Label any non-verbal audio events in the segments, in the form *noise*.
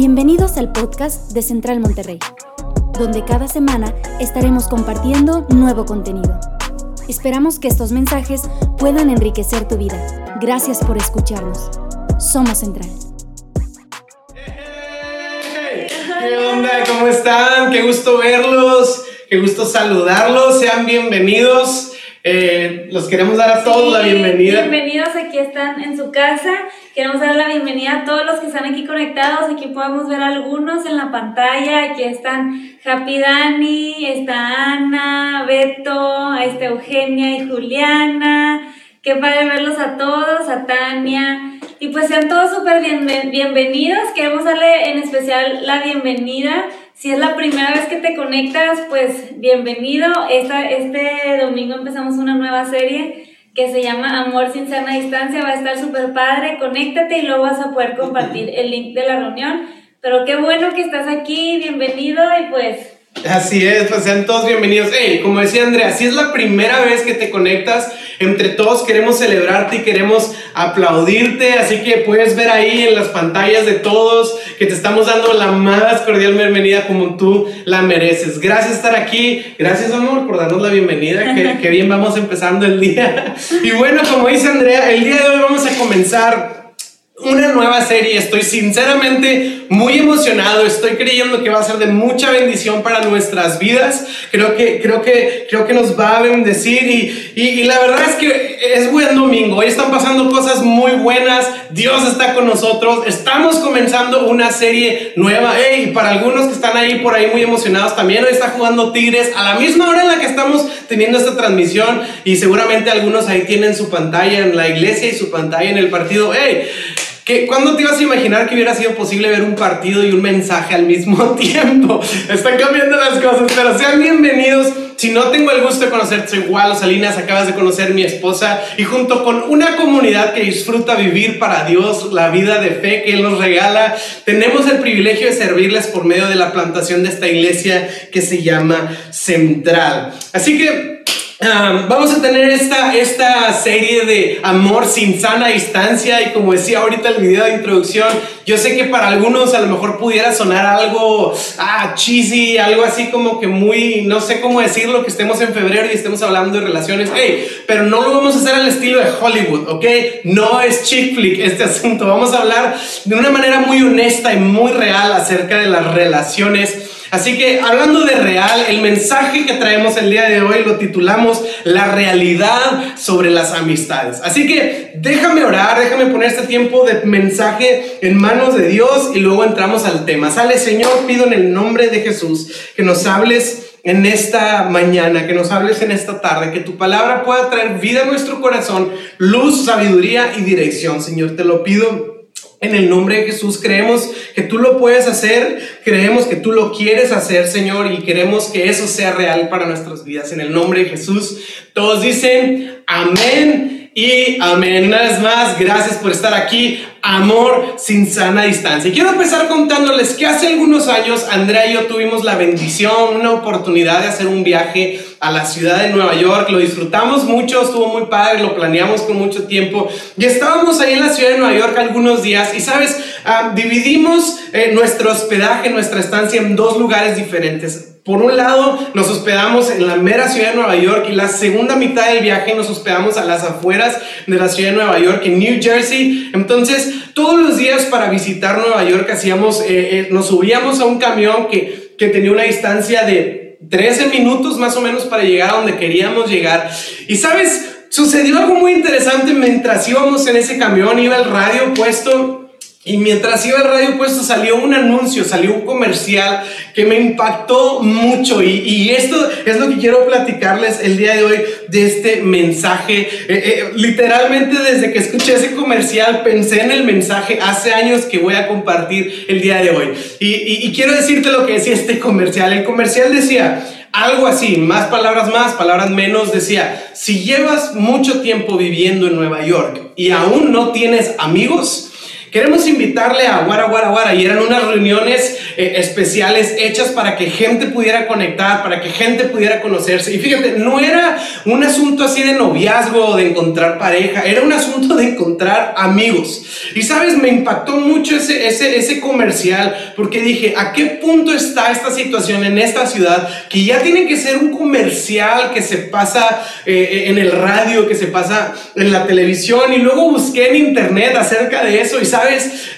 Bienvenidos al podcast de Central Monterrey, donde cada semana estaremos compartiendo nuevo contenido. Esperamos que estos mensajes puedan enriquecer tu vida. Gracias por escucharnos. Somos Central. ¿Qué onda? ¿Cómo están? Qué gusto verlos, qué gusto saludarlos. Sean bienvenidos. Eh, los queremos dar a todos la bienvenida. Bienvenidos, aquí están en su casa. Queremos dar la bienvenida a todos los que están aquí conectados. Aquí podemos ver algunos en la pantalla. Aquí están Happy Dani, está Ana, Beto, está Eugenia y Juliana. Qué padre verlos a todos, a Tania. Y pues sean todos súper bienvenidos. Queremos darle en especial la bienvenida si es la primera vez que te conectas, pues bienvenido. Esta, este domingo empezamos una nueva serie que se llama Amor sin sana distancia. Va a estar súper padre. Conéctate y luego vas a poder compartir el link de la reunión. Pero qué bueno que estás aquí. Bienvenido y pues Así es, pues sean todos bienvenidos. Hey, como decía Andrea, si es la primera vez que te conectas, entre todos queremos celebrarte y queremos aplaudirte, así que puedes ver ahí en las pantallas de todos que te estamos dando la más cordial bienvenida como tú la mereces. Gracias por estar aquí, gracias amor por darnos la bienvenida, que, que bien vamos empezando el día. *laughs* Y bueno, como dice Andrea, el día de hoy vamos a comenzar una nueva serie. Estoy sinceramente muy emocionado. Estoy creyendo que va a ser de mucha bendición para nuestras vidas. Creo que, creo que, creo que nos va a bendecir. Y, y, la verdad es que es buen domingo. Hoy están pasando cosas muy buenas. Dios está con nosotros. Estamos comenzando una serie nueva. y para algunos que están ahí por ahí muy emocionados, también hoy está jugando Tigres a la misma hora en la que estamos teniendo esta transmisión. Y seguramente algunos ahí tienen su pantalla en la iglesia y su pantalla en el partido. Hey, ¿Cuándo te ibas a imaginar que hubiera sido posible ver un partido y un mensaje al mismo *laughs* tiempo? Están cambiando las cosas, pero sean bienvenidos. Si no tengo el gusto de conocerte, soy Walo Salinas, acabas de conocer mi esposa y junto con una comunidad que disfruta vivir para Dios la vida de fe que Él nos regala, tenemos el privilegio de servirles por medio de la plantación de esta iglesia que se llama Central. Así que vamos a tener esta, esta serie de amor sin sana distancia y como decía ahorita el video de introducción, yo sé que para algunos a lo mejor pudiera sonar algo ah, cheesy, algo así como que muy, no sé cómo decirlo, que estemos en febrero y estemos hablando de relaciones, hey, pero no lo vamos a hacer al estilo de Hollywood, ¿ok? No es chick flick este *laughs* asunto, vamos a hablar de una manera muy honesta y muy real acerca de las relaciones Así que hablando de real, el mensaje que traemos el día de hoy lo titulamos La realidad sobre las amistades. Así que déjame orar, déjame poner este tiempo de mensaje en manos de Dios y luego entramos al tema. Sale Señor, pido en el nombre de Jesús que nos hables en esta mañana, que nos hables en esta tarde, que tu palabra pueda traer vida a nuestro corazón, luz, sabiduría y dirección. Señor, te lo pido en el nombre de Jesús creemos que tú lo puedes hacer, creemos que tú lo quieres hacer, Señor, y queremos que eso sea real para nuestras vidas. En el nombre de Jesús, todos dicen amén y amén. Una vez más, gracias por estar aquí. Amor sin sana distancia. Y quiero empezar contándoles que hace algunos años Andrea y yo tuvimos la bendición, una oportunidad de hacer un viaje a la ciudad de Nueva York. Lo disfrutamos mucho, estuvo muy padre, lo planeamos con mucho tiempo. Y estábamos ahí en la ciudad de Nueva York algunos días y, sabes, ah, dividimos eh, nuestro hospedaje, nuestra estancia en dos lugares diferentes. Por un lado, nos hospedamos en la mera ciudad de Nueva York y la segunda mitad del viaje nos hospedamos a las afueras de la ciudad de Nueva York, en New Jersey. Entonces, todos los días para visitar Nueva York hacíamos, eh, eh, nos subíamos a un camión que, que tenía una distancia de 13 minutos más o menos para llegar a donde queríamos llegar. Y sabes, sucedió algo muy interesante mientras íbamos en ese camión, iba el radio puesto y mientras iba el radio puesto salió un anuncio, salió un comercial que me impactó mucho y, y esto es lo que quiero platicarles el día de hoy de este mensaje. Eh, eh, literalmente desde que escuché ese comercial pensé en el mensaje hace años que voy a compartir el día de hoy. Y, y quiero decirte lo que decía este comercial. El comercial decía algo así, más palabras más, palabras menos, decía, si llevas mucho tiempo viviendo en Nueva York y aún no tienes amigos, queremos invitarle a Guara Guara Guara y eran unas reuniones eh, especiales hechas para que gente pudiera conectar, para que gente pudiera conocerse. Y fíjate, no era un asunto así de noviazgo o de encontrar pareja, era un asunto de encontrar amigos. Y sabes, me impactó mucho ese, ese, ese comercial porque dije, ¿a qué punto está esta situación en esta ciudad que ya tiene que ser un comercial que se pasa eh, en el radio, que se pasa en la televisión? Y luego busqué en internet acerca de eso y sabes,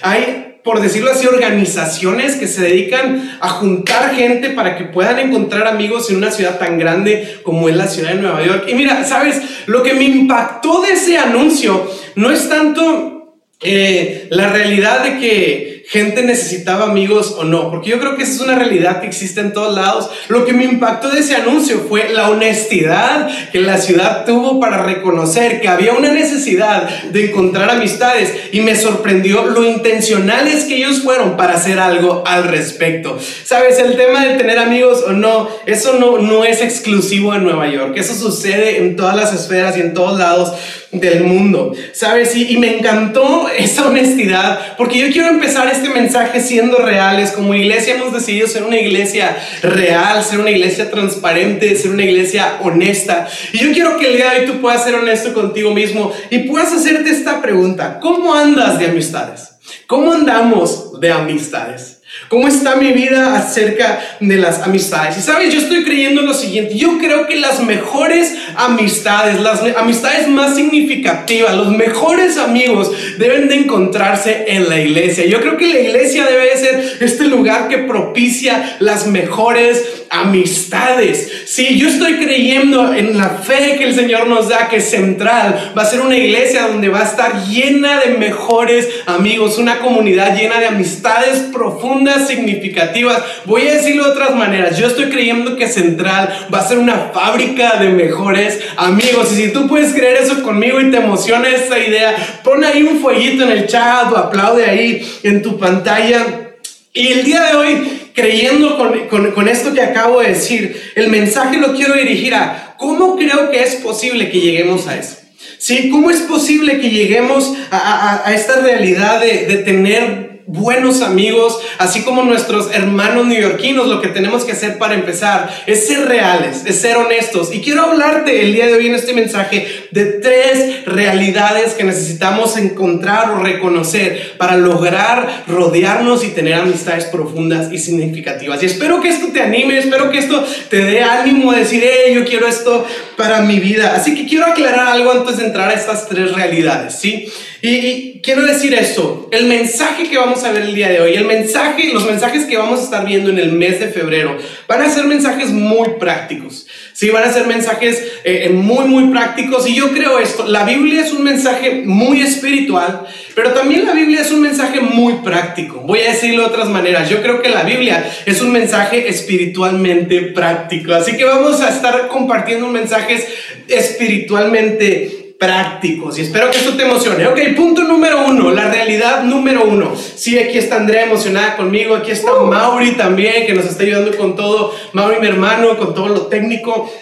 hay por decirlo así, organizaciones que se dedican a juntar gente para que puedan encontrar amigos en una ciudad tan grande como es la ciudad de Nueva York. Y mira, sabes, lo que me impactó de ese anuncio no es tanto eh, la realidad de que gente necesitaba amigos o no, porque yo creo que esa es una realidad que existe en todos lados. Lo que me impactó de ese anuncio fue la honestidad que la ciudad tuvo para reconocer que había una necesidad de encontrar amistades y me sorprendió lo intencionales que ellos fueron para hacer algo al respecto. Sabes, el tema de tener amigos o no, eso no, no es exclusivo de Nueva York, eso sucede en todas las esferas y en todos lados del mundo, ¿sabes? Y, y, me encantó esa honestidad, porque yo quiero empezar este mensaje siendo reales. Como iglesia hemos decidido ser una iglesia real, ser una iglesia transparente, ser una iglesia honesta. Y yo quiero que el día de hoy tú puedas ser honesto contigo mismo y puedas hacerte esta pregunta. ¿Cómo andas de amistades? ¿Cómo andamos de amistades? ¿Cómo está mi vida acerca de las amistades? Y sabes, yo estoy creyendo lo siguiente, yo creo que las mejores amistades, las amistades más significativas, los mejores amigos deben de encontrarse en la iglesia. Yo creo que la iglesia debe ser este lugar que propicia las mejores amistades. Sí, yo estoy creyendo en la fe que el Señor nos da, que es central. Va a ser una iglesia donde va a estar llena de mejores amigos, una comunidad llena de amistades profundas, significativas. Voy a decirlo de otras maneras. Yo estoy creyendo que central va a ser una fábrica de mejores amigos. Y si tú puedes creer eso conmigo y te emociona esa idea, pon ahí un fueguito en el chat o aplaude ahí en tu pantalla. Y el día de hoy creyendo con, esto que acabo de decir, el mensaje lo quiero dirigir a cómo creo que es posible que lleguemos a eso. ¿Sí? ¿Cómo es posible que lleguemos a, esta realidad de, de tener buenos amigos, así como nuestros hermanos neoyorquinos, lo que tenemos que hacer para empezar es ser reales, es ser honestos. Y quiero hablarte el día de hoy en este mensaje de tres realidades que necesitamos encontrar o reconocer para lograr rodearnos y tener amistades profundas y significativas. Y espero que esto te anime, espero que esto te dé ánimo a decir, hey, yo quiero esto para mi vida. Así que quiero aclarar algo antes de entrar a estas tres realidades, ¿sí? Y, quiero decir esto, el mensaje que vamos a ver el día de hoy, el mensaje, los mensajes que vamos a estar viendo en el mes de febrero, van a ser mensajes muy prácticos. Sí, van a ser mensajes eh, muy, muy prácticos. Y yo creo esto, la Biblia es un mensaje muy espiritual, pero también la Biblia es un mensaje muy práctico. Voy a decirlo de otras maneras. Yo creo que la Biblia es un mensaje espiritualmente práctico. Así que vamos a estar compartiendo mensajes espiritualmente prácticos y espero que esto te emocione. Ok, punto número uno, la realidad número uno. Sí, aquí está Andrea emocionada conmigo, aquí está Mauri también que nos está ayudando con todo, Mauri mi hermano, con todo lo técnico.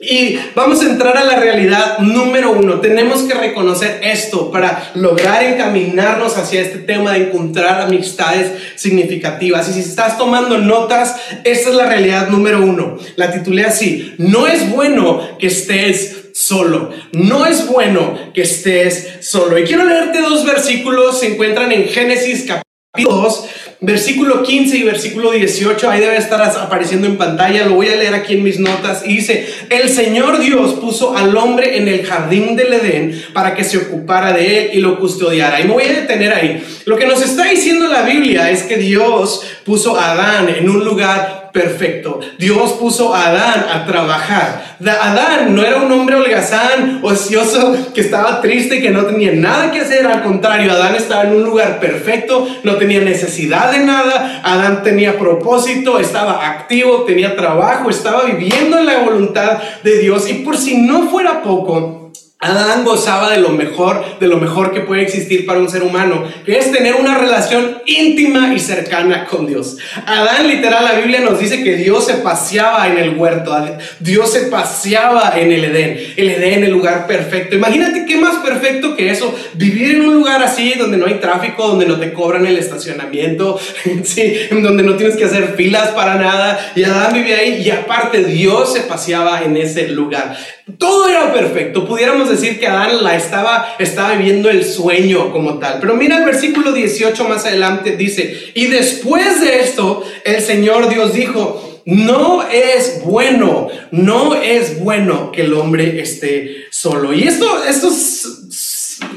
Y vamos a entrar a la realidad número uno. Tenemos que reconocer esto para lograr encaminarnos hacia este tema de encontrar amistades significativas. Y si estás tomando notas, esta es la realidad número uno. La titulé así. No es bueno que estés solo. No es bueno que estés solo. Y quiero leerte dos versículos, se encuentran en Génesis capítulo 2, versículo 15 y versículo 18, ahí debe estar apareciendo en pantalla, lo voy a leer aquí en mis notas, y dice, el Señor Dios puso al hombre en el jardín del Edén para que se ocupara de él y lo custodiara. Y me voy a detener ahí. Lo que nos está diciendo la Biblia es que Dios puso a Adán en un lugar perfecto. Dios puso a Adán a trabajar. Adán no era un hombre holgazán, ocioso, que estaba triste, que no tenía nada que hacer. Al contrario, Adán estaba en un lugar perfecto, no tenía necesidad de nada. Adán tenía propósito, estaba activo, tenía trabajo, estaba viviendo en la voluntad de Dios. Y por si no fuera poco, Adán gozaba de lo mejor, de lo mejor que puede existir para un ser humano, que es tener una relación íntima y cercana con Dios. Adán, literal, la Biblia nos dice que Dios se paseaba en el huerto, Dios se paseaba en el Edén, el Edén, el lugar perfecto. Imagínate qué más perfecto que eso, vivir en un lugar así donde no hay tráfico, donde no te cobran el estacionamiento, *laughs* sí, donde no tienes que hacer filas para nada. Y Adán vivía ahí y aparte Dios se paseaba en ese lugar. Todo era perfecto, pudiéramos decir que Adán la estaba, estaba viviendo el sueño como tal. Pero mira el versículo 18 más adelante, dice, y después de esto, el Señor Dios dijo, no es bueno, no es bueno que el hombre esté solo. Y esto, esto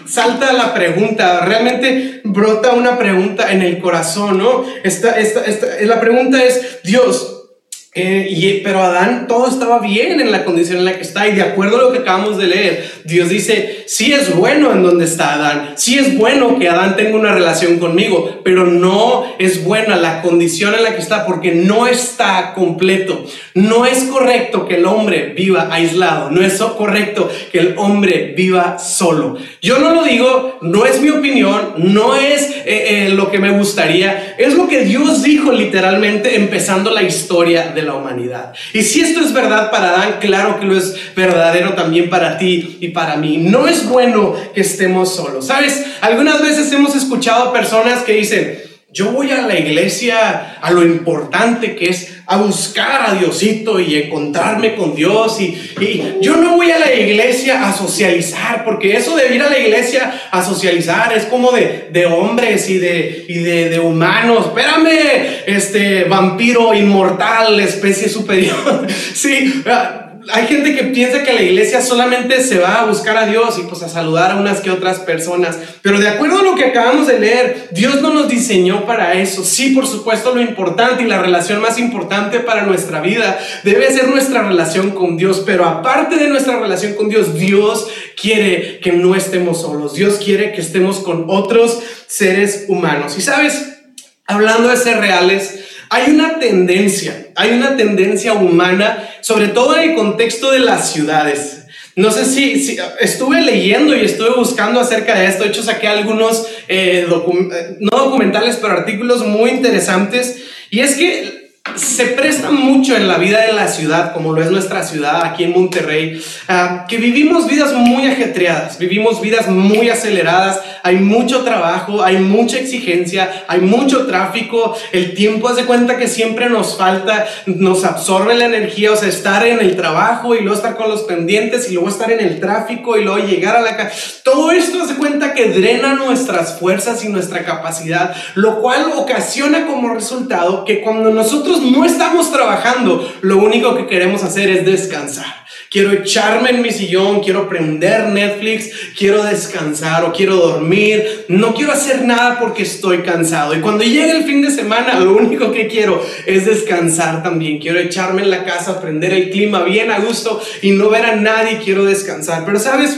salta la pregunta, realmente brota una pregunta en el corazón, ¿no? Esta, esta, esta, la pregunta es, Dios, eh, y, pero Adán todo estaba bien en la condición en la que está y de acuerdo a lo que acabamos de leer, Dios dice, sí es bueno en donde está Adán, sí es bueno que Adán tenga una relación conmigo, pero no es buena la condición en la que está porque no está completo. No es correcto que el hombre viva aislado, no es correcto que el hombre viva solo. Yo no lo digo, no es mi opinión, no es eh, eh, lo que me gustaría, es lo que Dios dijo literalmente empezando la historia la humanidad. Y si esto es verdad para Adán, claro que lo es verdadero también para ti y para mí. No es bueno que estemos solos. ¿Sabes? Algunas veces hemos escuchado personas que dicen, yo voy a la iglesia a lo importante que es a buscar a Diosito y encontrarme con Dios. Y, yo no voy a la iglesia a socializar, porque eso de ir a la iglesia a socializar es como de, de hombres y, de, y de, de, humanos. Espérame, este vampiro inmortal, especie superior. *laughs* sí, hay gente que piensa que la iglesia solamente se va a buscar a Dios y pues a saludar a unas que otras personas. Pero de acuerdo a lo que acabamos de leer, Dios no nos diseñó para eso. Sí, por supuesto, lo importante y la relación más importante para nuestra vida debe ser nuestra relación con Dios. Pero aparte de nuestra relación con Dios, Dios quiere que no estemos solos. Dios quiere que estemos con otros seres humanos. Y sabes, hablando de ser reales, hay una tendencia, hay una tendencia humana, sobre todo en el contexto de las ciudades. No sé si, estuve leyendo y estuve buscando acerca de esto. De hecho, saqué algunos, eh, eh, no documentales, pero artículos muy interesantes. Y es que se presta mucho en la vida de la ciudad, como lo es nuestra ciudad aquí en Monterrey, ah, que vivimos vidas muy ajetreadas, vivimos vidas muy aceleradas, hay mucho trabajo, hay mucha exigencia, hay mucho tráfico, el tiempo hace cuenta que siempre nos falta, nos absorbe la energía, o sea, estar en el trabajo y luego estar con los pendientes y luego estar en el tráfico y luego llegar a la casa. Todo esto hace cuenta que drena nuestras fuerzas y nuestra capacidad, lo cual ocasiona como resultado que cuando nosotros no estamos trabajando, lo único que queremos hacer es descansar. Quiero echarme en mi sillón, quiero prender Netflix, quiero descansar o quiero dormir. No quiero hacer nada porque estoy cansado. Y cuando llegue el fin de semana, lo único que quiero es descansar también. Quiero echarme en la casa, prender el clima bien a gusto y no ver a nadie. Quiero descansar. Pero sabes,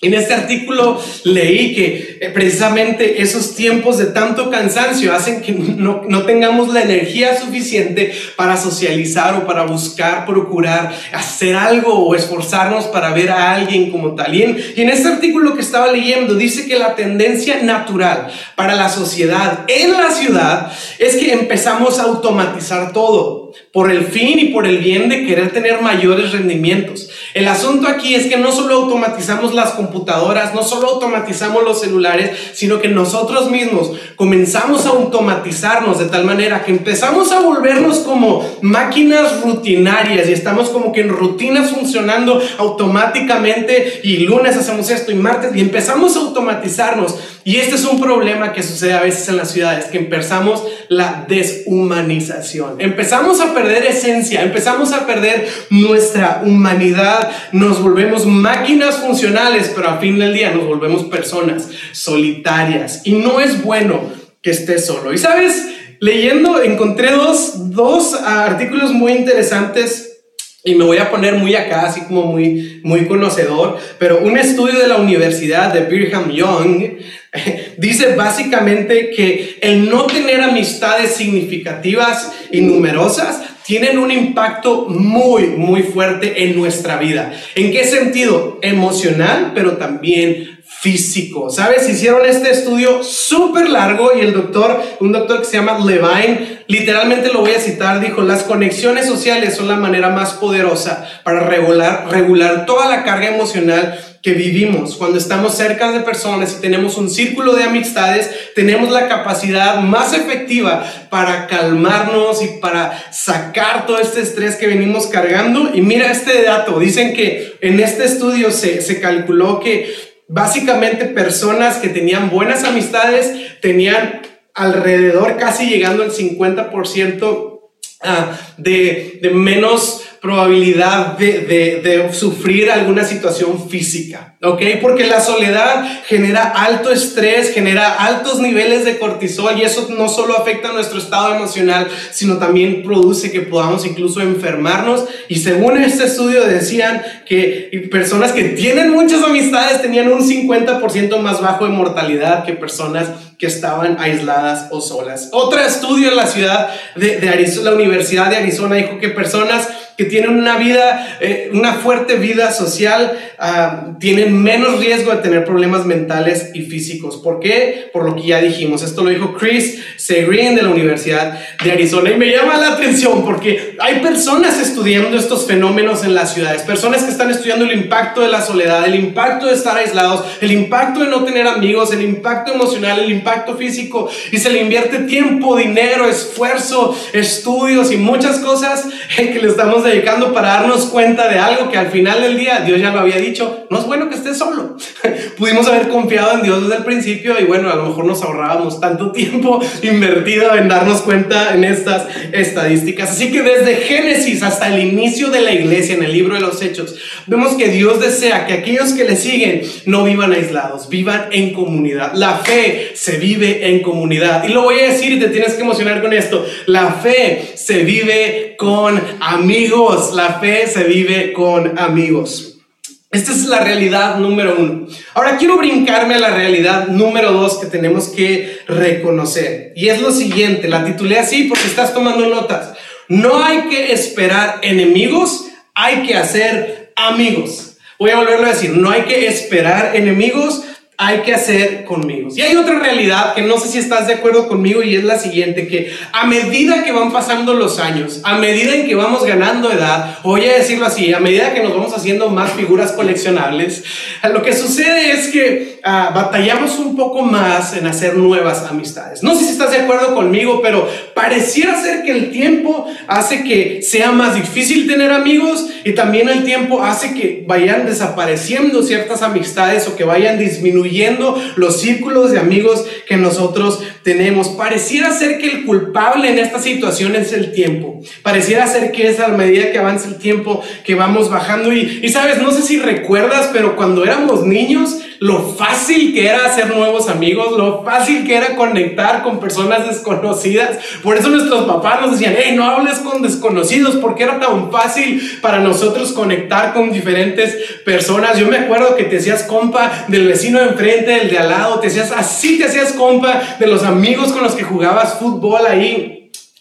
en este artículo leí que eh, precisamente esos tiempos de tanto cansancio hacen que no, no, tengamos la energía suficiente para socializar o para buscar, procurar, hacer algo o esforzarnos para ver a alguien como tal. Y en, y en este artículo que estaba leyendo dice que la tendencia natural para la sociedad en la ciudad es que empezamos a automatizar todo por el fin y por el bien de querer tener mayores rendimientos. El asunto aquí es que no solo automatizamos las computadoras, no solo automatizamos los celulares, sino que nosotros mismos comenzamos a automatizarnos de tal manera que empezamos a volvernos como máquinas rutinarias y estamos como que en rutinas funcionando automáticamente y lunes hacemos esto y martes y empezamos a automatizarnos. Y este es un problema que sucede a veces en las ciudades, que empezamos la deshumanización. Empezamos a perder esencia, empezamos a perder nuestra humanidad, nos volvemos máquinas funcionales, pero a fin del día nos volvemos personas solitarias. Y no es bueno que estés solo. Y sabes, leyendo encontré dos, dos artículos muy interesantes y me voy a poner muy acá, así como muy, muy conocedor, pero un estudio de la Universidad de Brigham Young dice básicamente que el no tener amistades significativas y numerosas tienen un impacto muy, muy fuerte en nuestra vida. ¿En qué sentido? Emocional, pero también físico. ¿Sabes? Hicieron este estudio súper largo y el doctor, un doctor que se llama Levine, literalmente lo voy a citar, dijo, las conexiones sociales son la manera más poderosa para regular, regular toda la carga emocional que vivimos. Cuando estamos cerca de personas y tenemos un círculo de amistades, tenemos la capacidad más efectiva para calmarnos y para sacar todo este estrés que venimos cargando. Y mira este dato, dicen que en este estudio se, se calculó que básicamente personas que tenían buenas amistades tenían alrededor, casi llegando al 50% ah, de, de menos probabilidad de, de, sufrir alguna situación física, ¿ok? Porque la soledad genera alto estrés, genera altos niveles de cortisol y eso no solo afecta nuestro estado emocional, sino también produce que podamos incluso enfermarnos. Y según este estudio decían que personas que tienen muchas amistades tenían un 50% más bajo de mortalidad que personas que estaban aisladas o solas. Otro estudio en la ciudad de, de Arizona, la Universidad de Arizona dijo que personas que tienen una vida, eh, una fuerte vida social, uh, tienen menos riesgo de tener problemas mentales y físicos. ¿Por qué? Por lo que ya dijimos. Esto lo dijo Chris Segrin de la Universidad de Arizona. Y me llama la atención porque hay personas estudiando estos fenómenos en las ciudades, personas que están estudiando el impacto de la soledad, el impacto de estar aislados, el impacto de no tener amigos, el impacto emocional, el impacto físico. Y se le invierte tiempo, dinero, esfuerzo, estudios y muchas cosas que le estamos dedicando para darnos cuenta de algo que al final del día Dios ya lo había dicho, no es bueno que estés solo. *laughs* Pudimos haber confiado en Dios desde el principio y bueno, a lo mejor nos ahorrábamos tanto *laughs* tiempo invertido en darnos cuenta en estas estadísticas. Así que desde Génesis hasta el inicio de la iglesia en el libro de los Hechos, vemos que Dios desea que aquellos que le siguen no vivan aislados, vivan en comunidad. La fe se vive en comunidad. Y lo voy a decir y te tienes que emocionar con esto. La fe se vive con amigos la fe se vive con amigos. Esta es la realidad número uno. Ahora quiero brincarme a la realidad número dos que tenemos que reconocer. Y es lo siguiente, la titulé así porque estás tomando notas. No hay que esperar enemigos, hay que hacer amigos. Voy a volverlo a decir, no hay que esperar enemigos, hay que hacer conmigo. Y hay otra realidad que no sé si estás de acuerdo conmigo y es la siguiente, que a medida que van pasando los años, a medida en que vamos ganando edad, voy a decirlo así, a medida que nos vamos haciendo más figuras coleccionables, lo que sucede es que uh, batallamos un poco más en hacer nuevas amistades. No sé si estás de acuerdo conmigo, pero pareciera ser que el tiempo hace que sea más difícil tener amigos y también el tiempo hace que vayan desapareciendo ciertas amistades o que vayan disminuyendo los círculos de amigos que nosotros tenemos. Pareciera ser que el culpable en esta situación es el tiempo. Pareciera ser que es a medida que avanza el tiempo que vamos bajando. Y, y sabes, no sé si recuerdas, pero cuando éramos niños, lo fácil que era hacer nuevos amigos, lo fácil que era conectar con personas desconocidas. Por eso nuestros papás nos decían, hey, no hables con desconocidos, porque era tan fácil para nosotros conectar con diferentes personas. Yo me acuerdo que te hacías compa del vecino de enfrente, del de al lado, te hacías así, te hacías compa de los amigos con los que jugabas fútbol ahí.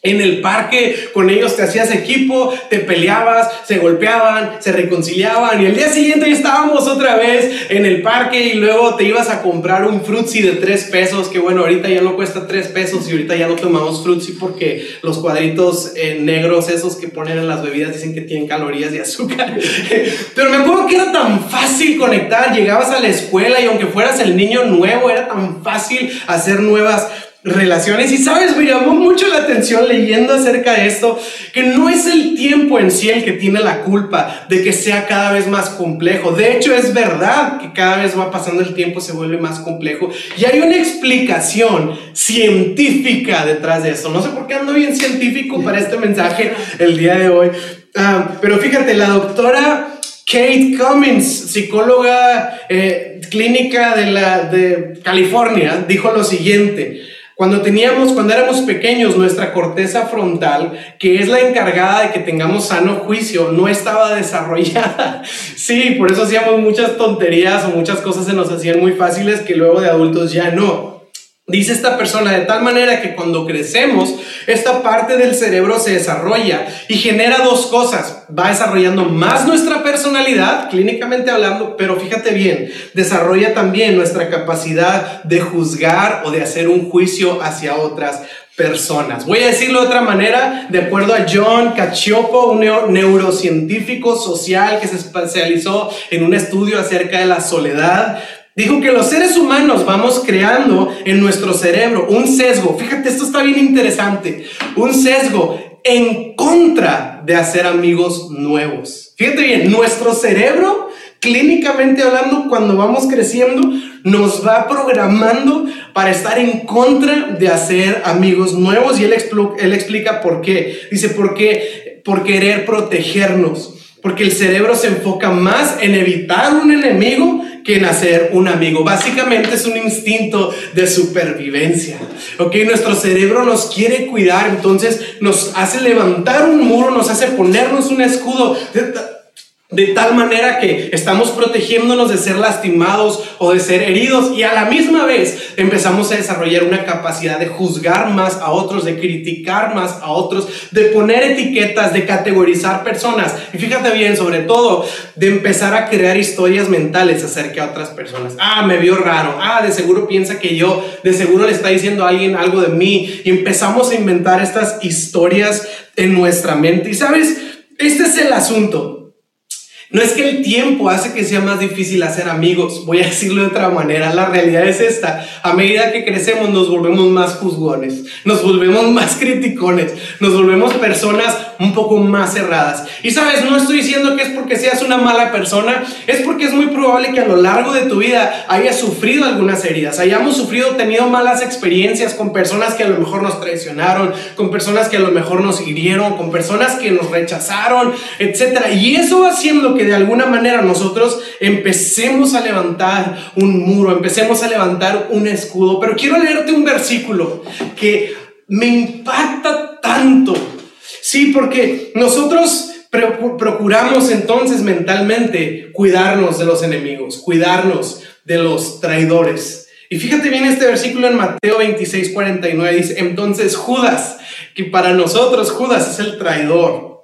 En el parque con ellos te hacías equipo, te peleabas, se golpeaban, se reconciliaban y el día siguiente estábamos otra vez en el parque y luego te ibas a comprar un frutzi de tres pesos, que bueno, ahorita ya no cuesta tres pesos y ahorita ya no tomamos frutzi porque los cuadritos eh, negros esos que ponen en las bebidas dicen que tienen calorías y azúcar. *laughs* Pero me acuerdo que era tan fácil conectar, llegabas a la escuela y aunque fueras el niño nuevo, era tan fácil hacer nuevas relaciones. Y sabes, me llamó mucho la atención leyendo acerca de esto, que no es el tiempo en sí el que tiene la culpa de que sea cada vez más complejo. De hecho, es verdad que cada vez va pasando el tiempo, se vuelve más complejo. Y hay una explicación científica detrás de eso. No sé por qué ando bien científico para este mensaje el día de hoy. Ah, pero fíjate, la doctora... Kate Cummins, psicóloga eh, clínica de, la, de California, dijo lo siguiente. Cuando teníamos, cuando éramos pequeños, nuestra corteza frontal, que es la encargada de que tengamos sano juicio, no estaba desarrollada. *laughs* Sí, por eso hacíamos muchas tonterías o muchas cosas se nos hacían muy fáciles que luego de adultos ya no. Dice esta persona de tal manera que cuando crecemos, esta parte del cerebro se desarrolla y genera dos cosas. Va desarrollando más nuestra personalidad, clínicamente hablando, pero fíjate bien, desarrolla también nuestra capacidad de juzgar o de hacer un juicio hacia otras personas. Voy a decirlo de otra manera, de acuerdo a John Cacioppo, un neurocientífico social que se especializó en un estudio acerca de la soledad, Dijo que los seres humanos vamos creando en nuestro cerebro un sesgo. Fíjate, esto está bien interesante. Un sesgo en contra de hacer amigos nuevos. Fíjate bien, nuestro cerebro, clínicamente hablando, cuando vamos creciendo, nos va programando para estar en contra de hacer amigos nuevos. Y él, él explica por qué. Dice, ¿por qué? Por querer protegernos. Porque el cerebro se enfoca más en evitar un enemigo que en hacer un amigo. Básicamente es un instinto de supervivencia. Ok, nuestro cerebro nos quiere cuidar, entonces nos hace levantar un muro, nos hace ponernos un escudo. De tal manera que estamos protegiéndonos de ser lastimados o de ser heridos y a la misma vez empezamos a desarrollar una capacidad de juzgar más a otros, de criticar más a otros, de poner etiquetas, de categorizar personas. Y fíjate bien, sobre todo, de empezar a crear historias mentales acerca de otras personas. Ah, me vio raro. Ah, de seguro piensa que yo, de seguro le está diciendo alguien algo de mí. Y empezamos a inventar estas historias en nuestra mente. Y sabes, este es el asunto. No es que el tiempo hace que sea más difícil hacer amigos, voy a decirlo de otra manera, la realidad es esta, a medida que crecemos nos volvemos más juzgones, nos volvemos *laughs* más criticones, nos volvemos personas un poco más cerradas. Y sabes, no estoy diciendo que es porque seas una mala persona, es porque es muy probable que a lo largo de tu vida hayas sufrido algunas heridas, hayamos sufrido, tenido malas experiencias con personas que a lo mejor nos traicionaron, con personas que a lo mejor nos hirieron, con personas que nos rechazaron, etc. Y eso haciendo que de alguna manera nosotros empecemos a levantar un muro, empecemos a levantar un escudo. Pero quiero leerte un versículo que me impacta tanto. Sí, porque nosotros procuramos entonces mentalmente cuidarnos de los enemigos, cuidarnos de los traidores. Y fíjate bien este versículo en Mateo 26, 49, dice, entonces Judas, que para nosotros Judas es el traidor,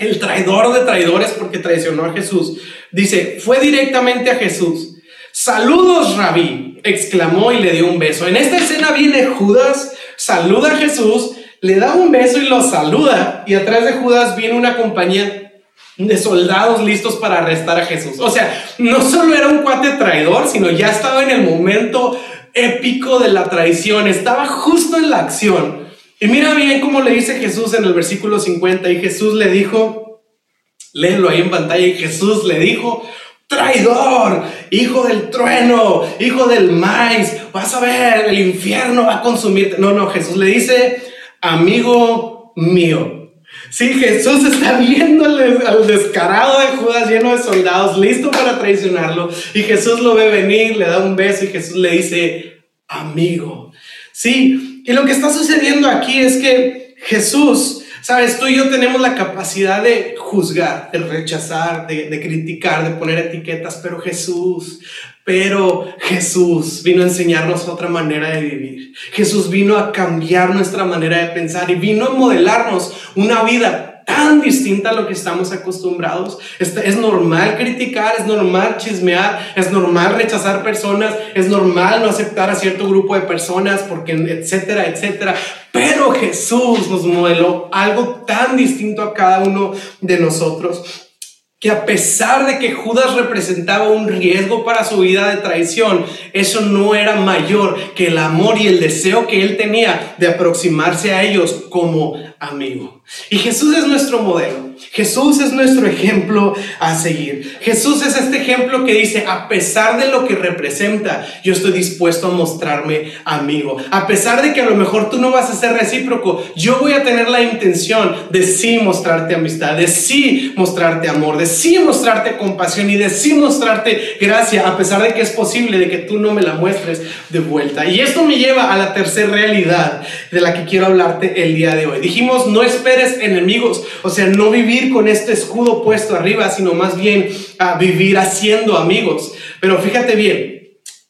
el traidor de traidores porque traicionó a Jesús, dice, fue directamente a Jesús. Saludos, rabí, exclamó y le dio un beso. En esta escena viene Judas, saluda a Jesús, le da un beso y lo saluda. Y atrás de Judas viene una compañía de soldados listos para arrestar a Jesús. O sea, no solo era un cuate traidor, sino ya estaba en el momento épico de la traición, estaba justo en la acción. Y mira bien cómo le dice Jesús en el versículo 50, y Jesús le dijo, léelo ahí en pantalla, y Jesús le dijo, traidor, hijo del trueno, hijo del maíz, vas a ver, el infierno va a consumirte. No, no, Jesús le dice, amigo mío. Sí, Jesús está viendo al, descarado de Judas lleno de soldados, listo para traicionarlo. Y Jesús lo ve venir, le da un beso y Jesús le dice, amigo. Sí, y lo que está sucediendo aquí es que Jesús, sabes, tú y yo tenemos la capacidad de juzgar, de rechazar, de, de criticar, de poner etiquetas, pero Jesús, pero Jesús vino a enseñarnos otra manera de vivir. Jesús vino a cambiar nuestra manera de pensar y vino a modelarnos una vida tan distinta a lo que estamos acostumbrados. Es, normal criticar, es normal chismear, es normal rechazar personas, es normal no aceptar a cierto grupo de personas, porque etcétera, etcétera. Pero Jesús nos modeló algo tan distinto a cada uno de nosotros que a pesar de que Judas representaba un riesgo para su vida de traición, eso no era mayor que el amor y el deseo que él tenía de aproximarse a ellos como amigo. Y Jesús es nuestro modelo. Jesús es nuestro ejemplo a seguir. Jesús es este ejemplo que dice, a pesar de lo que representa, yo estoy dispuesto a mostrarme amigo. A pesar de que a lo mejor tú no vas a ser recíproco, yo voy a tener la intención de sí mostrarte amistad, de sí mostrarte amor, de sí mostrarte compasión y de sí mostrarte gracia, a pesar de que es posible de que tú no me la muestres de vuelta. Y esto me lleva a la tercera realidad de la que quiero hablarte el día de hoy. Dijimos, no esperes enemigos, o sea, no vivir con este escudo puesto arriba, sino más bien a vivir haciendo amigos. Pero fíjate bien,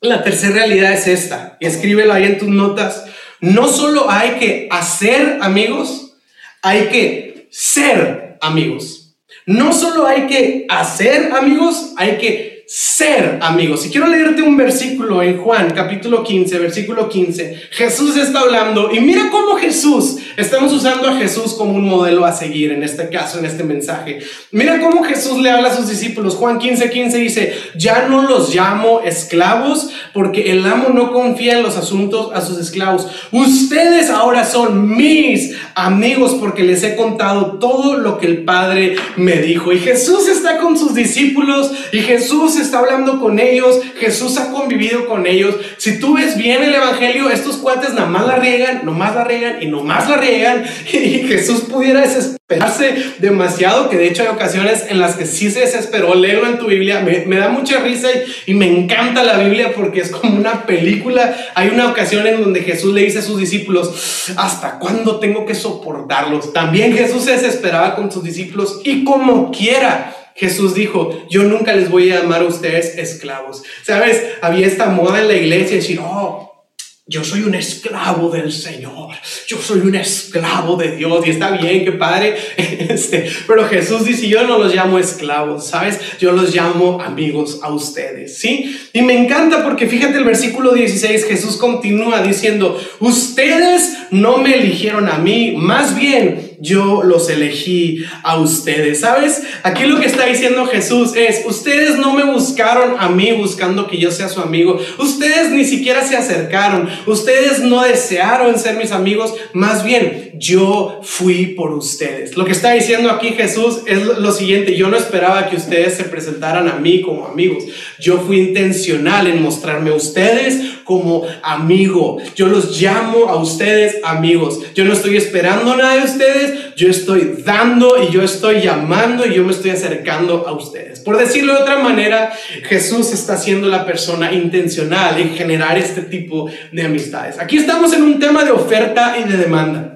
La tercera realidad es esta, y escríbelo ahí en tus notas. No solo hay que hacer amigos, hay que ser amigos. No solo hay que hacer amigos, hay que ser amigos. Y quiero leerte un versículo en Juan, capítulo 15, versículo 15. Jesús está hablando y mira cómo Jesús, estamos usando a Jesús como un modelo a seguir en este caso, en este mensaje. Mira cómo Jesús le habla a sus discípulos. Juan 15, 15 dice, ya no los llamo esclavos porque el amo no confía en los asuntos a sus esclavos. Ustedes ahora son mis amigos porque les he contado todo lo que el Padre me dijo. Y Jesús está con sus discípulos y Jesús está hablando con ellos, Jesús ha convivido con ellos. Si tú ves bien el Evangelio, estos cuates nada más la riegan, nomás la riegan y nomás la riegan. *laughs* Y Jesús pudiera desesperarse demasiado, que de hecho hay ocasiones en las que sí se desesperó. Léelo en tu Biblia, me, da mucha risa y, y me encanta la Biblia porque es como una película. Hay una ocasión en donde Jesús le dice a sus discípulos, ¿hasta cuándo tengo que soportarlos? También Jesús se desesperaba con sus discípulos y como quiera Jesús dijo, yo nunca les voy a llamar a ustedes esclavos. ¿Sabes? Había esta moda en la iglesia de decir, oh, yo soy un esclavo del Señor, yo soy un esclavo de Dios y está bien, que padre, *laughs* este, pero Jesús dice, yo no los llamo esclavos, ¿sabes? Yo los llamo amigos a ustedes, ¿sí? Y me encanta porque fíjate el versículo 16, Jesús continúa diciendo, ustedes no me eligieron a mí, más bien yo los elegí a ustedes. ¿Sabes? Aquí lo que está diciendo Jesús es, ustedes no me buscaron a mí buscando que yo sea su amigo. Ustedes ni siquiera se acercaron. Ustedes no desearon ser mis amigos. Más bien, yo fui por ustedes. Lo que está diciendo aquí Jesús es lo siguiente. Yo no esperaba que ustedes se presentaran a mí como amigos. Yo fui intencional en mostrarme a ustedes como amigo. Yo los llamo a ustedes amigos. Yo no estoy esperando nada de ustedes, yo estoy dando y yo estoy llamando y yo me estoy acercando a ustedes. Por decirlo de otra manera, Jesús está siendo la persona intencional en generar este tipo de amistades. Aquí estamos en un tema de oferta y de demanda.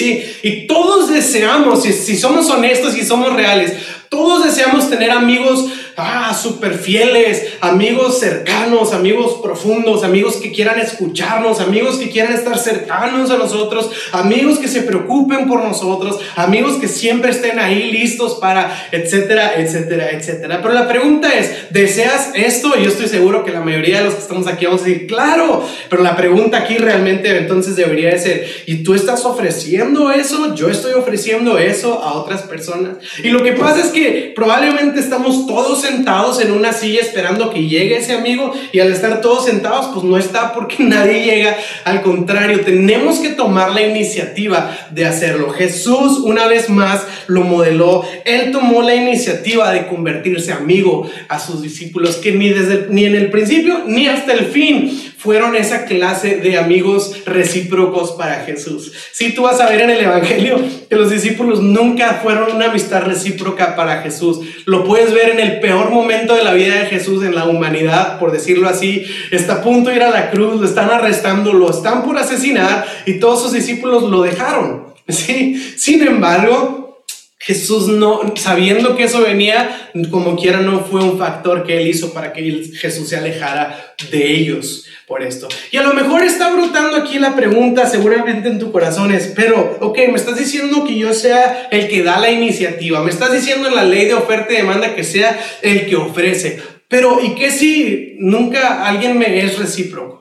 Sí, y todos deseamos, si, si somos honestos y somos reales, todos deseamos tener amigos ah, súper fieles, amigos cercanos, amigos profundos, amigos que quieran escucharnos, amigos que quieran estar cercanos a nosotros, amigos que se preocupen por nosotros, amigos que siempre estén ahí listos para, etcétera, etcétera, etcétera. Pero la pregunta es, ¿deseas esto? Yo estoy seguro que la mayoría de los que estamos aquí vamos a decir, claro, pero la pregunta aquí realmente entonces debería de ser, ¿y tú estás ofreciendo eso? Yo estoy ofreciendo eso a otras personas. Y lo que pasa es que probablemente estamos todos sentados en una silla esperando que llegue ese amigo y al estar todos sentados pues no está porque *laughs* nadie llega. Al contrario, tenemos que tomar la iniciativa de hacerlo. Jesús una vez más lo modeló. Él tomó la iniciativa de convertirse amigo a sus discípulos que ni, desde, ni en el principio ni hasta el fin fueron esa clase de amigos recíprocos para Jesús. Si tú vas a ver en el Evangelio que los discípulos nunca fueron una amistad recíproca para Jesús. Lo puedes ver en el peor momento de la vida de Jesús en la humanidad, por decirlo así. Está a punto de ir a la cruz, lo están arrestando, lo están por asesinar y todos sus discípulos lo dejaron. *laughs* ¿sí? Sin embargo, Jesús no, sabiendo que eso venía, como quiera, no fue un factor que él hizo para que Jesús se alejara de ellos por esto. Y a lo mejor está brotando aquí la pregunta, seguramente en tu corazón es, pero, ok, me estás diciendo que yo sea el que da la iniciativa, me estás diciendo en la ley de oferta y demanda que sea el que ofrece, pero ¿y qué si nunca alguien me es recíproco?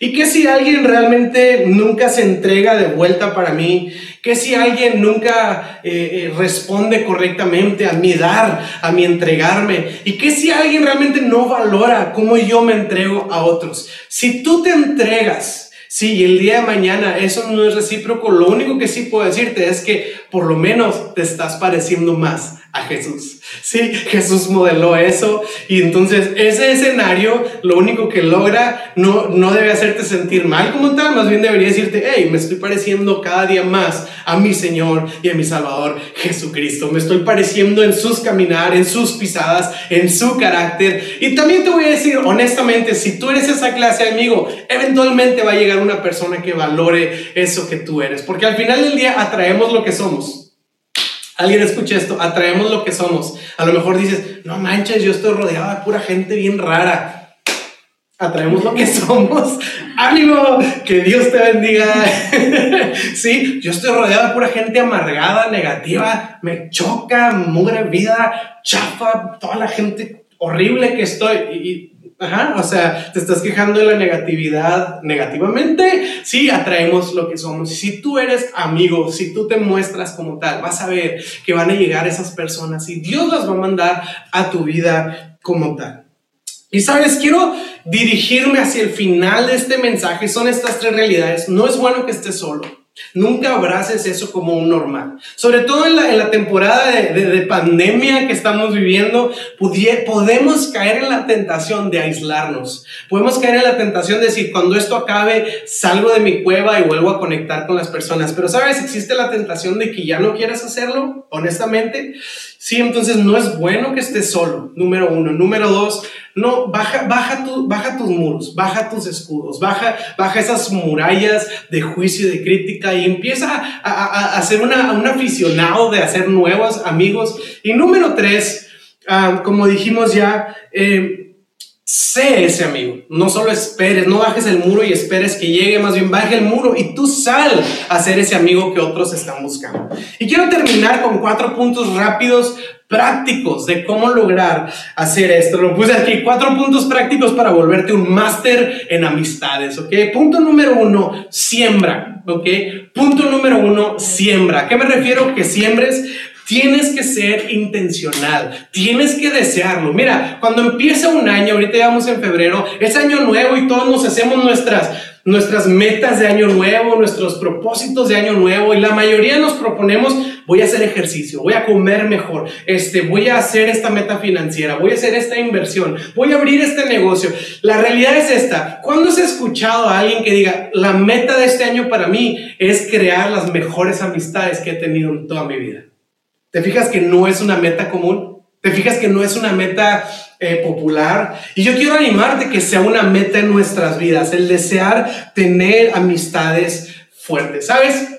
¿Y qué si alguien realmente nunca se entrega de vuelta para mí? ¿Qué si alguien nunca eh, eh, responde correctamente a mi dar, a mi entregarme? ¿Y qué si alguien realmente no valora cómo yo me entrego a otros? Si tú te entregas, sí, y el día de mañana eso no es recíproco, lo único que sí puedo decirte es que por lo menos te estás pareciendo más a Jesús. Sí, Jesús modeló eso y entonces ese escenario lo único que logra no, no debe hacerte sentir mal como tal, más bien debería decirte, hey, me estoy pareciendo cada día más a mi Señor y a mi Salvador Jesucristo. Me estoy pareciendo en sus caminar, en sus pisadas, en su carácter. Y también te voy a decir honestamente, si tú eres esa clase de amigo, eventualmente va a llegar una persona que valore eso que tú eres, porque al final del día atraemos lo que somos. Alguien escucha esto, atraemos lo que somos. A lo mejor dices, no manches, yo estoy rodeado de pura gente bien rara. atraemos lo que *laughs* somos. Ánimo, que Dios te bendiga. *laughs* sí, yo estoy rodeado de pura gente amargada, negativa, me choca, mugre vida, chafa, toda la gente horrible que estoy. Ajá, o sea, te estás quejando de la negatividad negativamente. Sí, atraemos lo que somos. Si tú eres amigo, si tú te muestras como tal, vas a ver que van a llegar esas personas y Dios las va a mandar a tu vida como tal. Y sabes, quiero dirigirme hacia el final de este mensaje. Son estas tres realidades. No es bueno que estés solo. Nunca abraces eso como un normal. Sobre todo en la, en la temporada de, de, pandemia que estamos viviendo, podemos caer en la tentación de aislarnos. Podemos caer en la tentación de decir, cuando esto acabe, salgo de mi cueva y vuelvo a conectar con las personas. Pero sabes, existe la tentación de que ya no quieras hacerlo, honestamente. Sí, entonces no es bueno que estés solo, número uno. Número dos, no, baja, baja, baja tus muros, baja tus escudos, baja, baja esas murallas de juicio y de crítica y empieza a, a, ser una, un aficionado de hacer nuevos amigos. Y número tres, ah, como dijimos ya, eh, sé ese amigo. No solo esperes, no bajes el muro y esperes que llegue, más bien baje el muro y tú sal a ser ese amigo que otros están buscando. Y quiero terminar con cuatro puntos rápidos, prácticos de cómo lograr hacer esto. Lo puse aquí, cuatro puntos prácticos para volverte un máster en amistades, ¿ok? Punto número uno, siembra, ¿ok? Punto número uno, siembra. ¿A qué me refiero? Que siembres Tienes que ser intencional, tienes que desearlo. Mira, cuando empieza un año, ahorita vamos en febrero, es año nuevo y todos nos hacemos nuestras, nuestras metas de año nuevo, nuestros propósitos de año nuevo y la mayoría nos proponemos, voy a hacer ejercicio, voy a comer mejor, este, voy a hacer esta meta financiera, voy a hacer esta inversión, voy a abrir este negocio. La realidad es esta, ¿cuándo has escuchado a alguien que diga, la meta de este año para mí es crear las mejores amistades que he tenido en toda mi vida? ¿Te fijas que no es una meta común? ¿Te fijas que no es una meta eh, popular? Y yo quiero animarte que sea una meta en nuestras vidas, el desear tener amistades fuertes. ¿Sabes?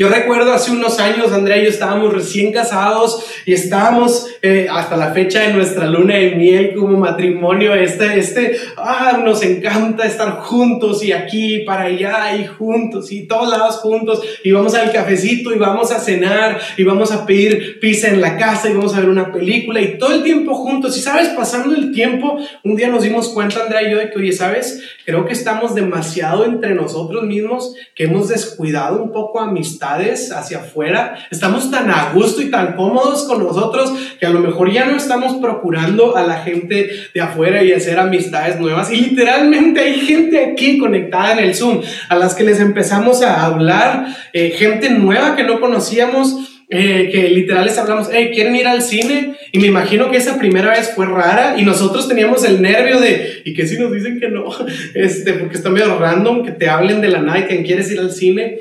Yo recuerdo hace unos años, Andrea y yo estábamos recién casados y estábamos eh, hasta la fecha de nuestra luna de miel como matrimonio. Este, este, ah, nos encanta estar juntos y aquí, para allá y juntos y todos lados juntos. Y vamos al cafecito y vamos a cenar y vamos a pedir pizza en la casa y vamos a ver una película y todo el tiempo juntos. Y sabes, pasando el tiempo, un día nos dimos cuenta, Andrea y yo, de que, oye, sabes, creo que estamos demasiado entre nosotros mismos que hemos descuidado un poco amistad hacia afuera, estamos tan a gusto y tan cómodos con nosotros que a lo mejor ya no estamos procurando a la gente de afuera y hacer amistades nuevas. Y literalmente hay gente aquí conectada en el Zoom a las que les empezamos a hablar, eh, gente nueva que no conocíamos. Eh, que literal les hablamos, hey, ¿quieren ir al cine? Y me imagino que esa primera vez fue rara y nosotros teníamos el nervio de, ¿y qué si nos dicen que no? *laughs* Este, porque está medio random que te hablen de la night, que quieres ir al cine.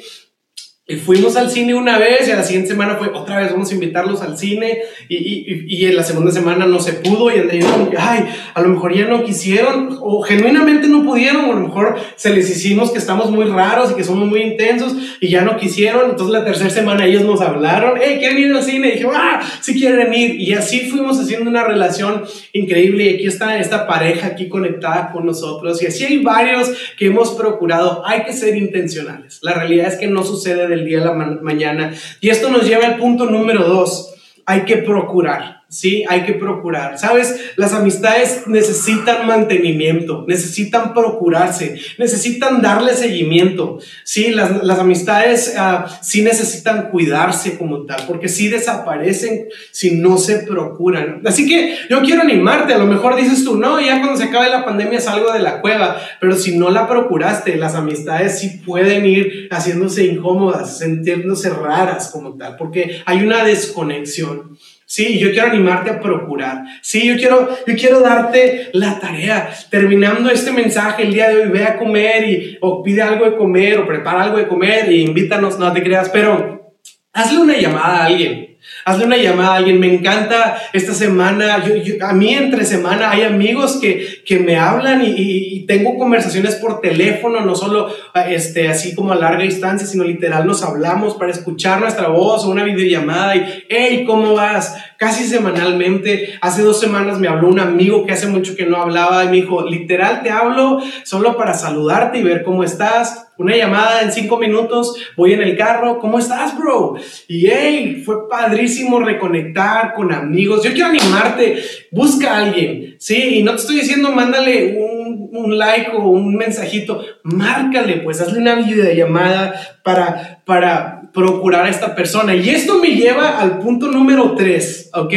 Y fuimos al cine una vez y a la siguiente semana fue otra vez, vamos a invitarlos al cine y, y, y en la segunda semana no se pudo y que, ay, a lo mejor ya no quisieron o genuinamente no pudieron o a lo mejor se les hicimos que estamos muy raros y que somos muy intensos y ya no quisieron. Entonces la tercera semana ellos nos hablaron, hey, ¿quieren ir al cine? Y dije, ah, sí quieren ir. Y así fuimos haciendo una relación increíble y aquí está esta pareja aquí conectada con nosotros y así hay varios que hemos procurado. Hay que ser intencionales. La realidad es que no sucede de día a la mañana. Y esto nos lleva al punto número dos. Hay que procurar. Sí, hay que procurar. Sabes, las amistades necesitan mantenimiento, necesitan procurarse, necesitan darle seguimiento. Sí, las, las amistades uh, sí necesitan cuidarse como tal, porque sí desaparecen si no se procuran. Así que yo quiero animarte, a lo mejor dices tú, no, ya cuando se acabe la pandemia salgo de la cueva, pero si no la procuraste, las amistades sí pueden ir haciéndose incómodas, sintiéndose raras como tal, porque hay una desconexión. Sí, yo quiero animarte a procurar. Sí, yo quiero, yo quiero darte la tarea. Terminando este mensaje el día de hoy, ve a comer y, o pide algo de comer o prepara algo de comer y invítanos, no te creas, pero hazle una llamada a alguien. Hazle una llamada a alguien. Me encanta esta semana. Yo, a mí entre semana hay amigos que, que me hablan y, y, tengo conversaciones por teléfono, no solo este, así como a larga distancia, sino literal nos hablamos para escuchar nuestra voz o una videollamada y, hey, ¿cómo vas? Casi semanalmente. Hace dos semanas me habló un amigo que hace mucho que no hablaba y me dijo, literal, te hablo solo para saludarte y ver cómo estás una llamada en cinco minutos, voy en el carro, ¿cómo estás, bro? Y hey, fue padrísimo reconectar con amigos. Yo quiero animarte, busca a alguien, ¿sí? Y no te estoy diciendo, mándale un, un like o un mensajito, márcale, pues hazle una videollamada para, para procurar a esta persona. Y esto me lleva al punto número tres, ¿ok?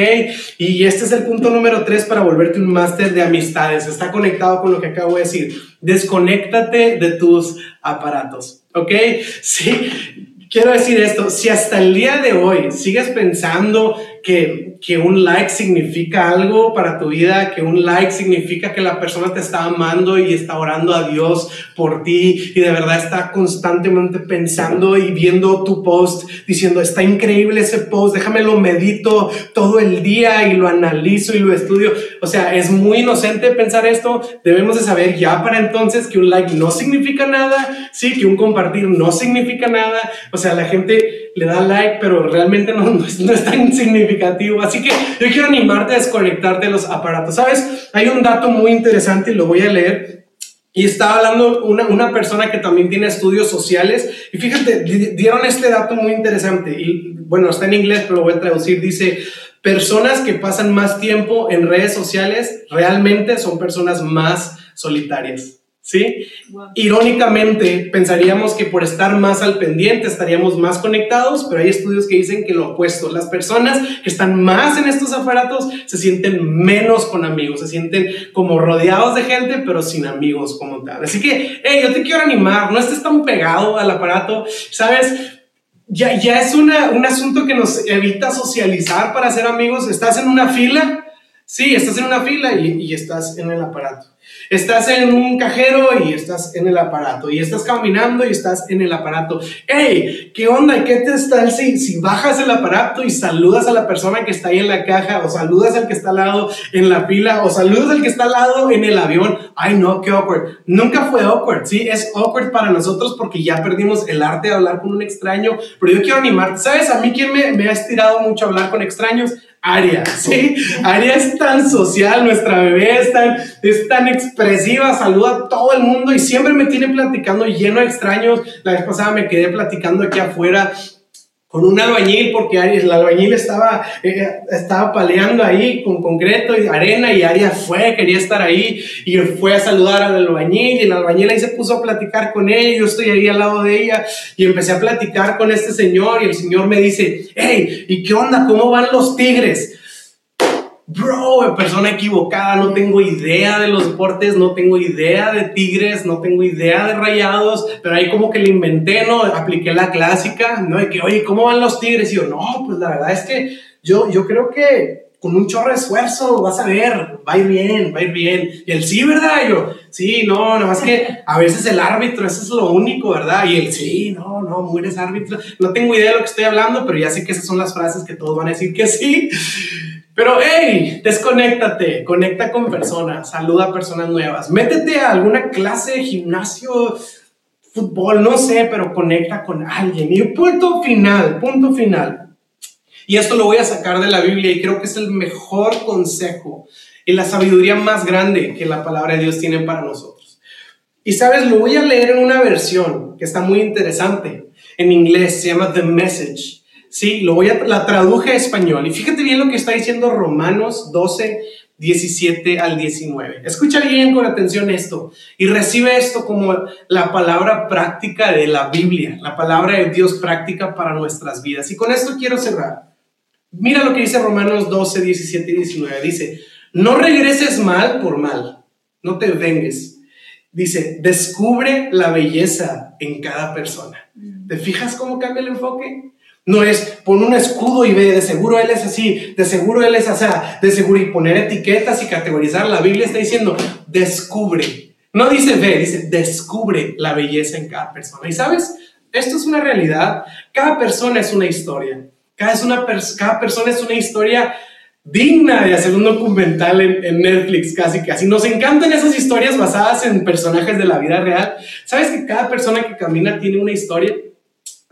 Y este es el punto número tres para volverte un máster de amistades. Está conectado con lo que acabo de decir. Desconéctate de tus aparatos, ¿ok? Sí, quiero decir esto, si hasta el día de hoy sigues pensando que, que, un like significa algo para tu vida, que un like significa que la persona te está amando y está orando a Dios por ti y de verdad está constantemente pensando y viendo tu post diciendo, está increíble ese post, déjame lo medito todo el día y lo analizo y lo estudio. O sea, es muy inocente pensar esto, debemos de saber ya para entonces que un like no significa nada, sí, que un compartir no significa nada. O sea, la gente le da like, pero realmente no, *laughs* no, es, tan significativo. Así que yo quiero animarte a desconectarte de los aparatos. ¿Sabes? Hay un dato muy interesante y lo voy a leer. Y estaba hablando una, una persona que también tiene estudios sociales. Y fíjate, dieron este dato muy interesante. Y bueno, está en inglés, pero lo voy a traducir. Dice, personas que pasan más tiempo en redes sociales realmente son personas más solitarias. ¿Sí? Irónicamente, pensaríamos que por estar más al pendiente estaríamos más conectados, pero hay estudios que dicen que lo opuesto. Las personas que están más en estos aparatos se sienten menos con amigos, se sienten como rodeados de gente, pero sin amigos como tal. Así que, hey, yo te quiero animar, no estés tan pegado al aparato, ¿sabes? Ya, ya es una, un asunto que nos evita socializar para ser amigos. Estás en una fila, sí, estás en una fila y, y estás en el aparato. Estás en un cajero y estás en el aparato. Y estás caminando y estás en el aparato. ¡Hey! ¿Qué onda? ¿Qué te está si, si bajas el aparato y saludas a la persona que está ahí en la caja? O saludas al que está al lado en la fila? O saludas al que está al lado en el avión. ¡Ay, no! ¡Qué awkward! Nunca fue awkward, ¿sí? Es awkward para nosotros porque ya perdimos el arte de hablar con un extraño. Pero yo quiero animarte. ¿Sabes? A mí quien me, me ha estirado mucho hablar con extraños Aria, ¿sí? Aria es tan social, nuestra bebé es tan, es tan expresiva, saluda a todo el mundo y siempre me tiene platicando lleno de extraños. La vez pasada me quedé platicando aquí afuera con un albañil porque el albañil estaba, eh, estaba paleando ahí con concreto y arena y Aria fue, quería estar ahí y fue a saludar al albañil y el albañil ahí se puso a platicar con él, yo estoy ahí al lado de ella y empecé a platicar con este señor y el señor me dice, hey, ¿y qué onda? ¿Cómo van los tigres? Bro, persona equivocada, no tengo idea de los deportes, no tengo idea de tigres, no tengo idea de rayados, pero ahí como que le inventé, ¿no? Apliqué la clásica, ¿no? De que, oye, ¿cómo van los tigres? Y yo, no, pues la verdad es que yo, yo creo que con un chorro de esfuerzo, vas a ver, va a ir bien, va a ir bien. Y él, sí, ¿verdad? Y yo, sí, no, nada más que a veces el árbitro, eso es lo único, ¿verdad? Y él, sí, no, no, mueres árbitro. No tengo idea de lo que estoy hablando, pero ya sé que esas son las frases que todos van a decir que sí. Pero, hey, desconéctate, conecta con personas, saluda a personas nuevas, métete a alguna clase de gimnasio, fútbol, no sé, pero conecta con alguien. Y punto final, punto final. Y esto lo voy a sacar de la Biblia y creo que es el mejor consejo y la sabiduría más grande que la palabra de Dios tiene para nosotros. Y sabes, lo voy a leer en una versión que está muy interesante. En inglés se llama The Message. Sí, lo voy a, la traduje a español. Y fíjate bien lo que está diciendo Romanos 12, 17 al 19. Escucha bien con atención esto y recibe esto como la palabra práctica de la Biblia, la palabra de Dios práctica para nuestras vidas. Y con esto quiero cerrar. Mira lo que dice Romanos 12, 17 y 19. Dice, no regreses mal por mal, no te vengues. Dice, descubre la belleza en cada persona. ¿Te fijas cómo cambia el enfoque? No es pon un escudo y ve, de seguro él es así, de seguro él es así, de seguro y poner etiquetas y categorizar. La Biblia está diciendo, descubre. No dice ve, dice descubre la belleza en cada persona. Y sabes, esto es una realidad. Cada persona es una historia. Cada, es una cada persona es una historia digna de hacer un documental en, en, Netflix, casi casi. Nos encantan esas historias basadas en personajes de la vida real. ¿Sabes que cada persona que camina tiene una historia?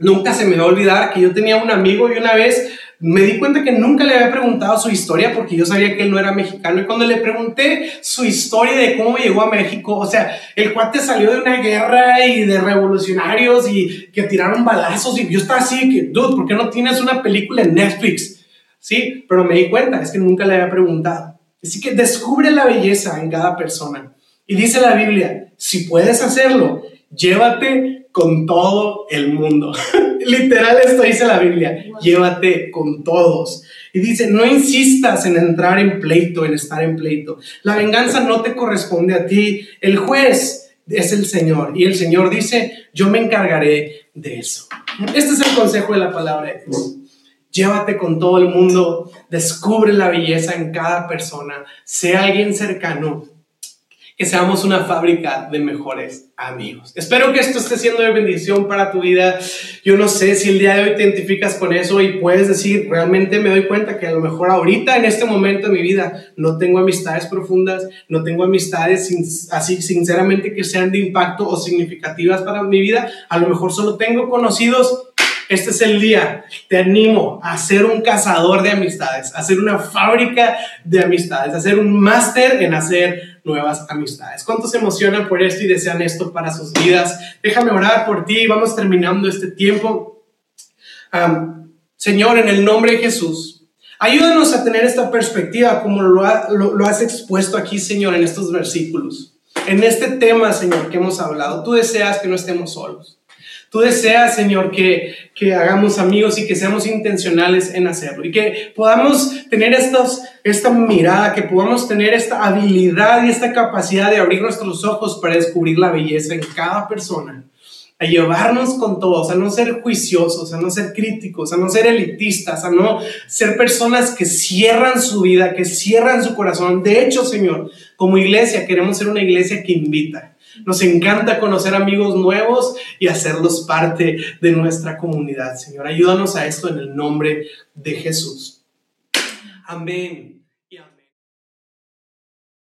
Nunca se me va a olvidar que yo tenía un amigo y una vez me di cuenta que nunca le había preguntado su historia porque yo sabía que él no era mexicano y cuando le pregunté su historia de cómo llegó a México, o sea, el cuate salió de una guerra y de revolucionarios y que tiraron balazos y yo estaba así que, dude, ¿por qué no tienes una película en Netflix? Sí, pero me di cuenta, es que nunca le había preguntado. Así que descubre la belleza en cada persona. Y dice la Biblia, si puedes hacerlo, llévate con todo el mundo. *laughs* Literal esto dice la Biblia, llévate con todos. Y dice, no insistas en entrar en pleito, en estar en pleito. La venganza no te corresponde a ti. El juez es el Señor. Y el Señor dice, yo me encargaré de eso. Este es el consejo de la palabra de Dios. Llévate con todo el mundo, descubre la belleza en cada persona, sea alguien cercano, que seamos una fábrica de mejores amigos. Espero que esto esté siendo de bendición para tu vida. Yo no sé si el día de hoy te identificas con eso y puedes decir, realmente me doy cuenta que a lo mejor ahorita, en este momento de mi vida, no tengo amistades profundas, no tengo amistades así sinceramente que sean de impacto o significativas para mi vida. A lo mejor solo tengo conocidos este es el día. Te animo a ser un cazador de amistades, a ser una fábrica de amistades, a ser un máster en hacer nuevas amistades. ¿Cuántos se emocionan por esto y desean esto para sus vidas? Déjame orar por ti. Vamos terminando este tiempo. Señor, en el nombre de Jesús, ayúdanos a tener esta perspectiva como lo, lo has expuesto aquí, Señor, en estos versículos. En este tema, Señor, que hemos hablado, tú deseas que no estemos solos. Tú deseas, Señor, que, que hagamos amigos y que seamos intencionales en hacerlo y que podamos tener estos, esta mirada, que podamos tener esta habilidad y esta capacidad de abrir nuestros ojos para descubrir la belleza en cada persona a llevarnos con todos, a no ser juiciosos, a no ser críticos, a no ser elitistas, a no ser personas que cierran su vida, que cierran su corazón. De hecho, Señor, como iglesia queremos ser una iglesia que invita, nos encanta conocer amigos nuevos y hacerlos parte de nuestra comunidad. Señor, ayúdanos a esto en el nombre de Jesús. Amén.